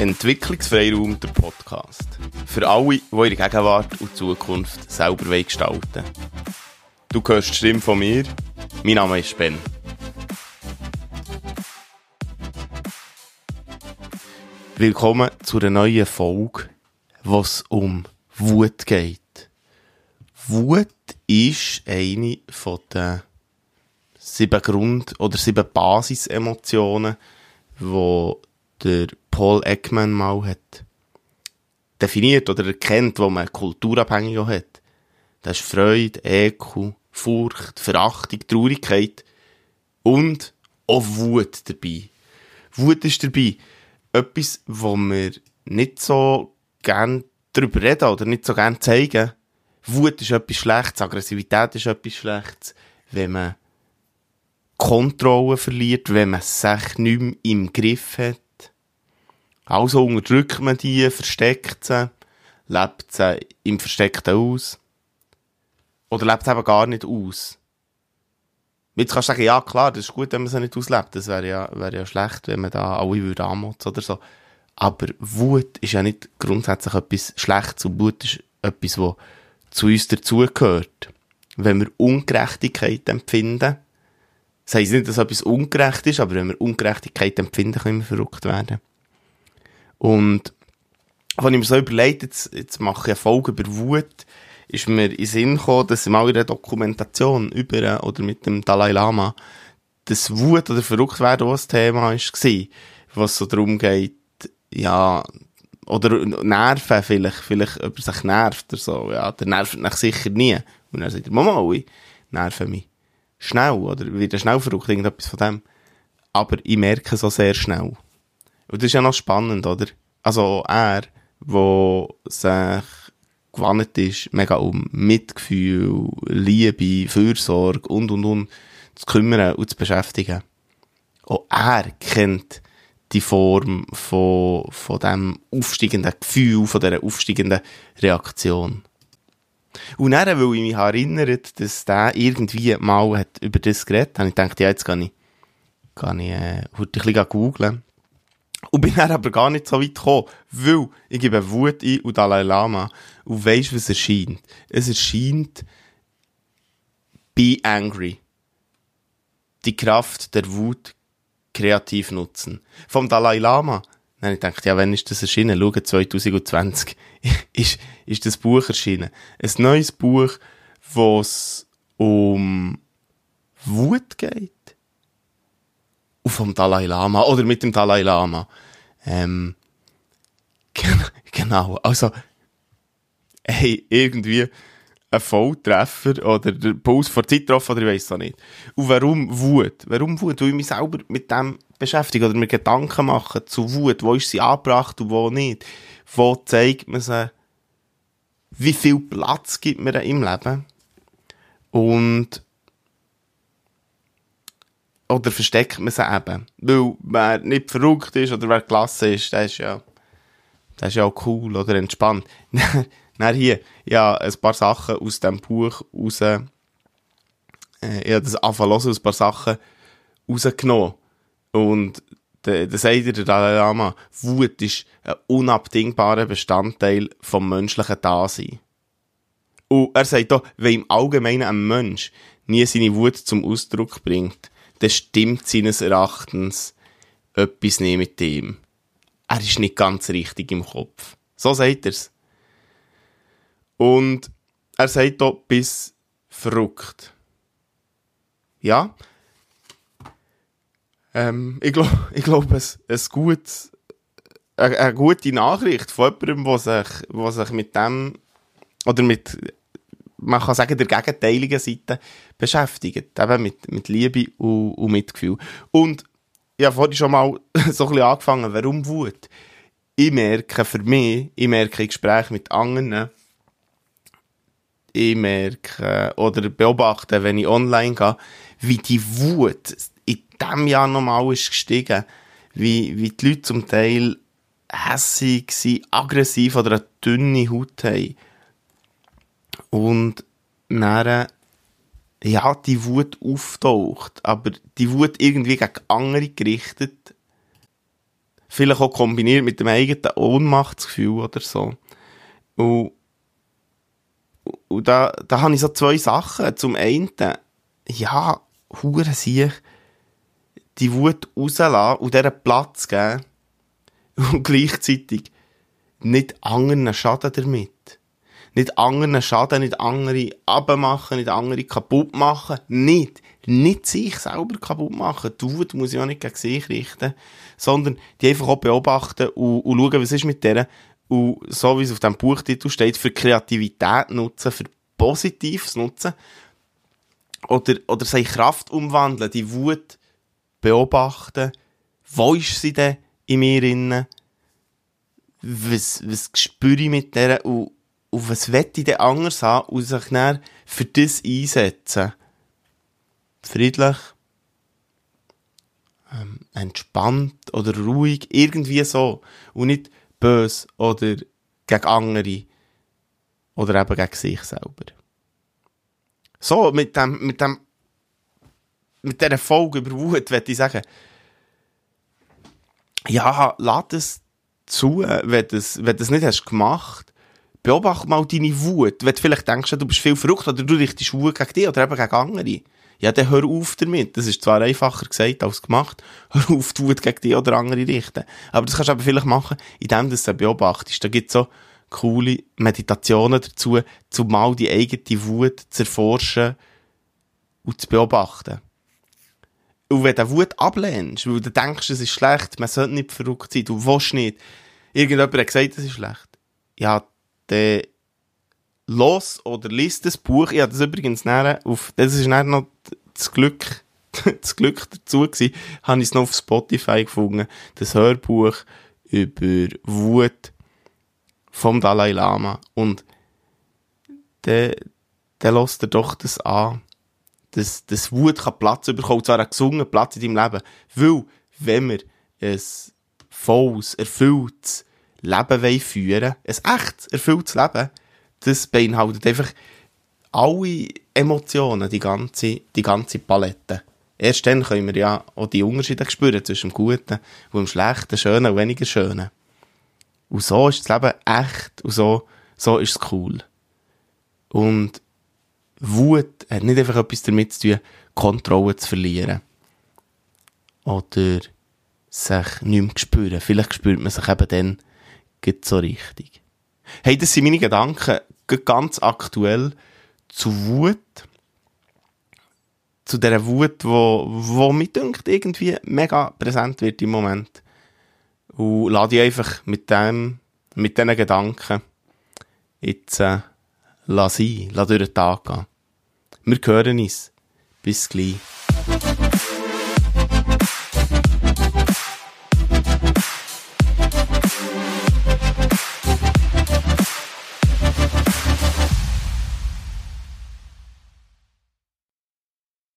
Entwicklungsfreiraum, der Podcast. Für alle, die ihre Gegenwart und Zukunft selber gestalten. Du hörst die Stimme von mir. Mein Name ist Ben. Willkommen zu einer neuen Folge, wo es um Wut geht. Wut ist eine den sieben Grund- oder sieben Basisemotionen, die der Paul Ekman mal hat definiert oder erkennt, wo man kulturabhängig auch hat. Das ist Freude, Ekel, Furcht, Verachtung, Traurigkeit und auch Wut dabei. Wut ist dabei etwas, wo wir nicht so gern darüber reden oder nicht so gern zeigen. Wut ist etwas Schlechtes, Aggressivität ist etwas Schlechtes, wenn man Kontrolle verliert, wenn man sich nicht mehr im Griff hat. Also unterdrückt man die, versteckt sie, lebt sie im Versteckten aus. Oder lebt sie eben gar nicht aus. Jetzt kannst du sagen, ja klar, das ist gut, wenn man sie nicht auslebt. Das wäre ja, wäre ja schlecht, wenn man da alle würde oder so. Aber Wut ist ja nicht grundsätzlich etwas Schlechtes. Und Wut ist etwas, was zu uns dazugehört. Wenn wir Ungerechtigkeit empfinden, das heisst nicht, dass etwas ungerecht ist, aber wenn wir Ungerechtigkeit empfinden, können wir verrückt werden. Und wenn ich mir so überlegt, jetzt, jetzt mache ich eine Folge über Wut, ist mir in den Sinn gekommen, dass mal in der Dokumentation über oder mit dem Dalai Lama das Wut oder verrückt werden auch ein Thema war, was so darum geht, ja, oder Nerven vielleicht, vielleicht ob er sich nervt oder so, ja, der nervt mich sicher nie. Und dann sagt er, Mama, ich nerve mich schnell, oder wieder schnell verrückt, irgendetwas von dem. Aber ich merke so sehr schnell. Und das ist ja noch spannend, oder? Also er, wo sich gewandt ist, mega um Mitgefühl, Liebe, Fürsorge und, und, und zu kümmern und zu beschäftigen. Auch er kennt die Form von, von dem aufsteigenden Gefühl, von dieser aufsteigenden Reaktion. Und dann, weil ich mich erinnert, dass der irgendwie mal hat über das geredet, habe ich gedacht, ja, jetzt kann ich, kann ich, äh, heute ein bisschen googeln. Und bin dann aber gar nicht so weit gekommen, weil ich gebe Wut ein und Dalai Lama und weisst, was erscheint? Es erscheint Be Angry. Die Kraft der Wut kreativ nutzen. Vom Dalai Lama. Dann ich dachte, ja, wann ist das erschienen? Schau, 2020 ist, ist das Buch erschienen. Ein neues Buch, wo es um Wut geht und vom Dalai Lama oder mit dem Dalai Lama. Ähm, genau, also, hey, irgendwie ein Volltreffer oder der Puls vor Zeit getroffen oder ich weiss es nicht. Und warum Wut? Warum Wut? Weil ich mich selber mit dem beschäftige oder mir Gedanken mache zu Wut. Wo ist sie angebracht und wo nicht? Wo zeigt man sie? Wie viel Platz gibt man im Leben? Und oder versteckt man sie eben? Weil wer nicht verrückt ist oder wer klasse ist, der ist ja, der ist ja auch cool oder entspannt. Dann hier, ja, ein paar Sachen aus dem Buch raus, äh, ich habe das anfangen ein paar Sachen rausgenommen. Und der sagt der Dalai Lama, Wut ist ein unabdingbarer Bestandteil vom menschlichen Dasein. Und er sagt auch, wenn im Allgemeinen ein Mensch nie seine Wut zum Ausdruck bringt, dann stimmt seines Erachtens etwas nicht mit dem. Er ist nicht ganz richtig im Kopf. So sagt er's. Und er sagt bis verrückt. Ja. Ähm, ich glaube, ich glaub, es, es gut, eine, eine gute Nachricht von jemandem, der sich, sich mit dem, oder mit man kann sagen, der gegenteiligen Seite beschäftigt. Eben mit, mit Liebe und, und Mitgefühl. Und ich habe vorhin schon mal so ein bisschen angefangen, warum Wut? Ich merke für mich, ich merke in Gesprächen mit anderen, ich merke oder beobachte, wenn ich online gehe, wie die Wut in diesem Jahr nochmal ist gestiegen. Wie, wie die Leute zum Teil hässig sind, aggressiv oder eine dünne Haut haben und dann, ja, die Wut auftaucht, aber die Wut irgendwie gegen andere gerichtet, Vielleicht auch kombiniert mit dem eigenen Ohnmachtsgefühl oder so. Und, und da, da habe ich so zwei Sachen. Zum einen, ja, hure sich die Wut rauslassen und dieser Platz geben und gleichzeitig nicht anderen schaden damit. Nicht anderen schaden, nicht andere abmachen, nicht andere kaputt machen. Nicht. Nicht sich selber kaputt machen. Die Wut muss ich auch nicht gegen sich richten, sondern die einfach auch beobachten und, und schauen, was ist mit denen. Und so wie es auf dem Buchtitel steht, für Kreativität nutzen, für Positives nutzen. Oder, oder seine Kraft umwandeln, die Wut beobachten. Wo ist sie denn in mir innen? Was, was spüre ich mit der und, und was wette ich denn anders haben und sich dann für das einsetzen? Friedlich, ähm, entspannt oder ruhig, irgendwie so. Und nicht böse oder gegen andere oder eben gegen sich selber. So, mit dem, mit dem, mit dieser Folge über Wut, würde ich sagen, ja, lass es zu, wenn du es nicht hast gemacht. Beobachte mal deine Wut. Wenn du vielleicht denkst, du bist viel verrückt oder du richtest Wut gegen dich oder eben gegen andere. Ja, dann hör auf damit. Das ist zwar einfacher gesagt als gemacht. Hör auf, die Wut gegen dich oder andere richten. Aber das kannst du eben vielleicht machen, indem du es beobachtest. Da gibt es so coole Meditationen dazu, um mal die eigene Wut zu erforschen und zu beobachten. Und wenn du Wut ablehnst, weil du denkst, es ist schlecht, man sollte nicht verrückt sein, du willst nicht, irgendjemand hat gesagt, es ist schlecht, ja, dann los oder liest das Buch, ich habe das übrigens näher auf, das ist näher noch das Glück, das Glück dazu gewesen, habe ich es noch auf Spotify gefunden, das Hörbuch über Wut vom Dalai Lama. Und der, der lässt er doch das an dass, dass Wut kann Platz bekommen, zwar einen gesungenen Platz in deinem Leben. Weil, wenn wir ein volles, erfülltes Leben führen ein echtes, erfülltes Leben, das beinhaltet einfach alle Emotionen, die ganze, die ganze Palette. Erst dann können wir ja auch die Unterschiede spüren zwischen dem Guten und dem Schlechten, Schönen und weniger Schönen. Und so ist das Leben echt und so, so ist es cool. Und Wut hat nicht einfach etwas damit zu tun, Kontrolle zu verlieren. Oder sich nicht mehr spüren. Vielleicht spürt man sich eben dann so richtig. Hey, das sind meine Gedanken ganz aktuell zu Wut. Zu dieser Wut, wo, wo mir denkt, irgendwie mega präsent wird im Moment. Und lade ich einfach mit dem, mit diesen Gedanken jetzt, äh, lass sein, lass durch den Tag gehen. Wir hören uns. Bis gleich.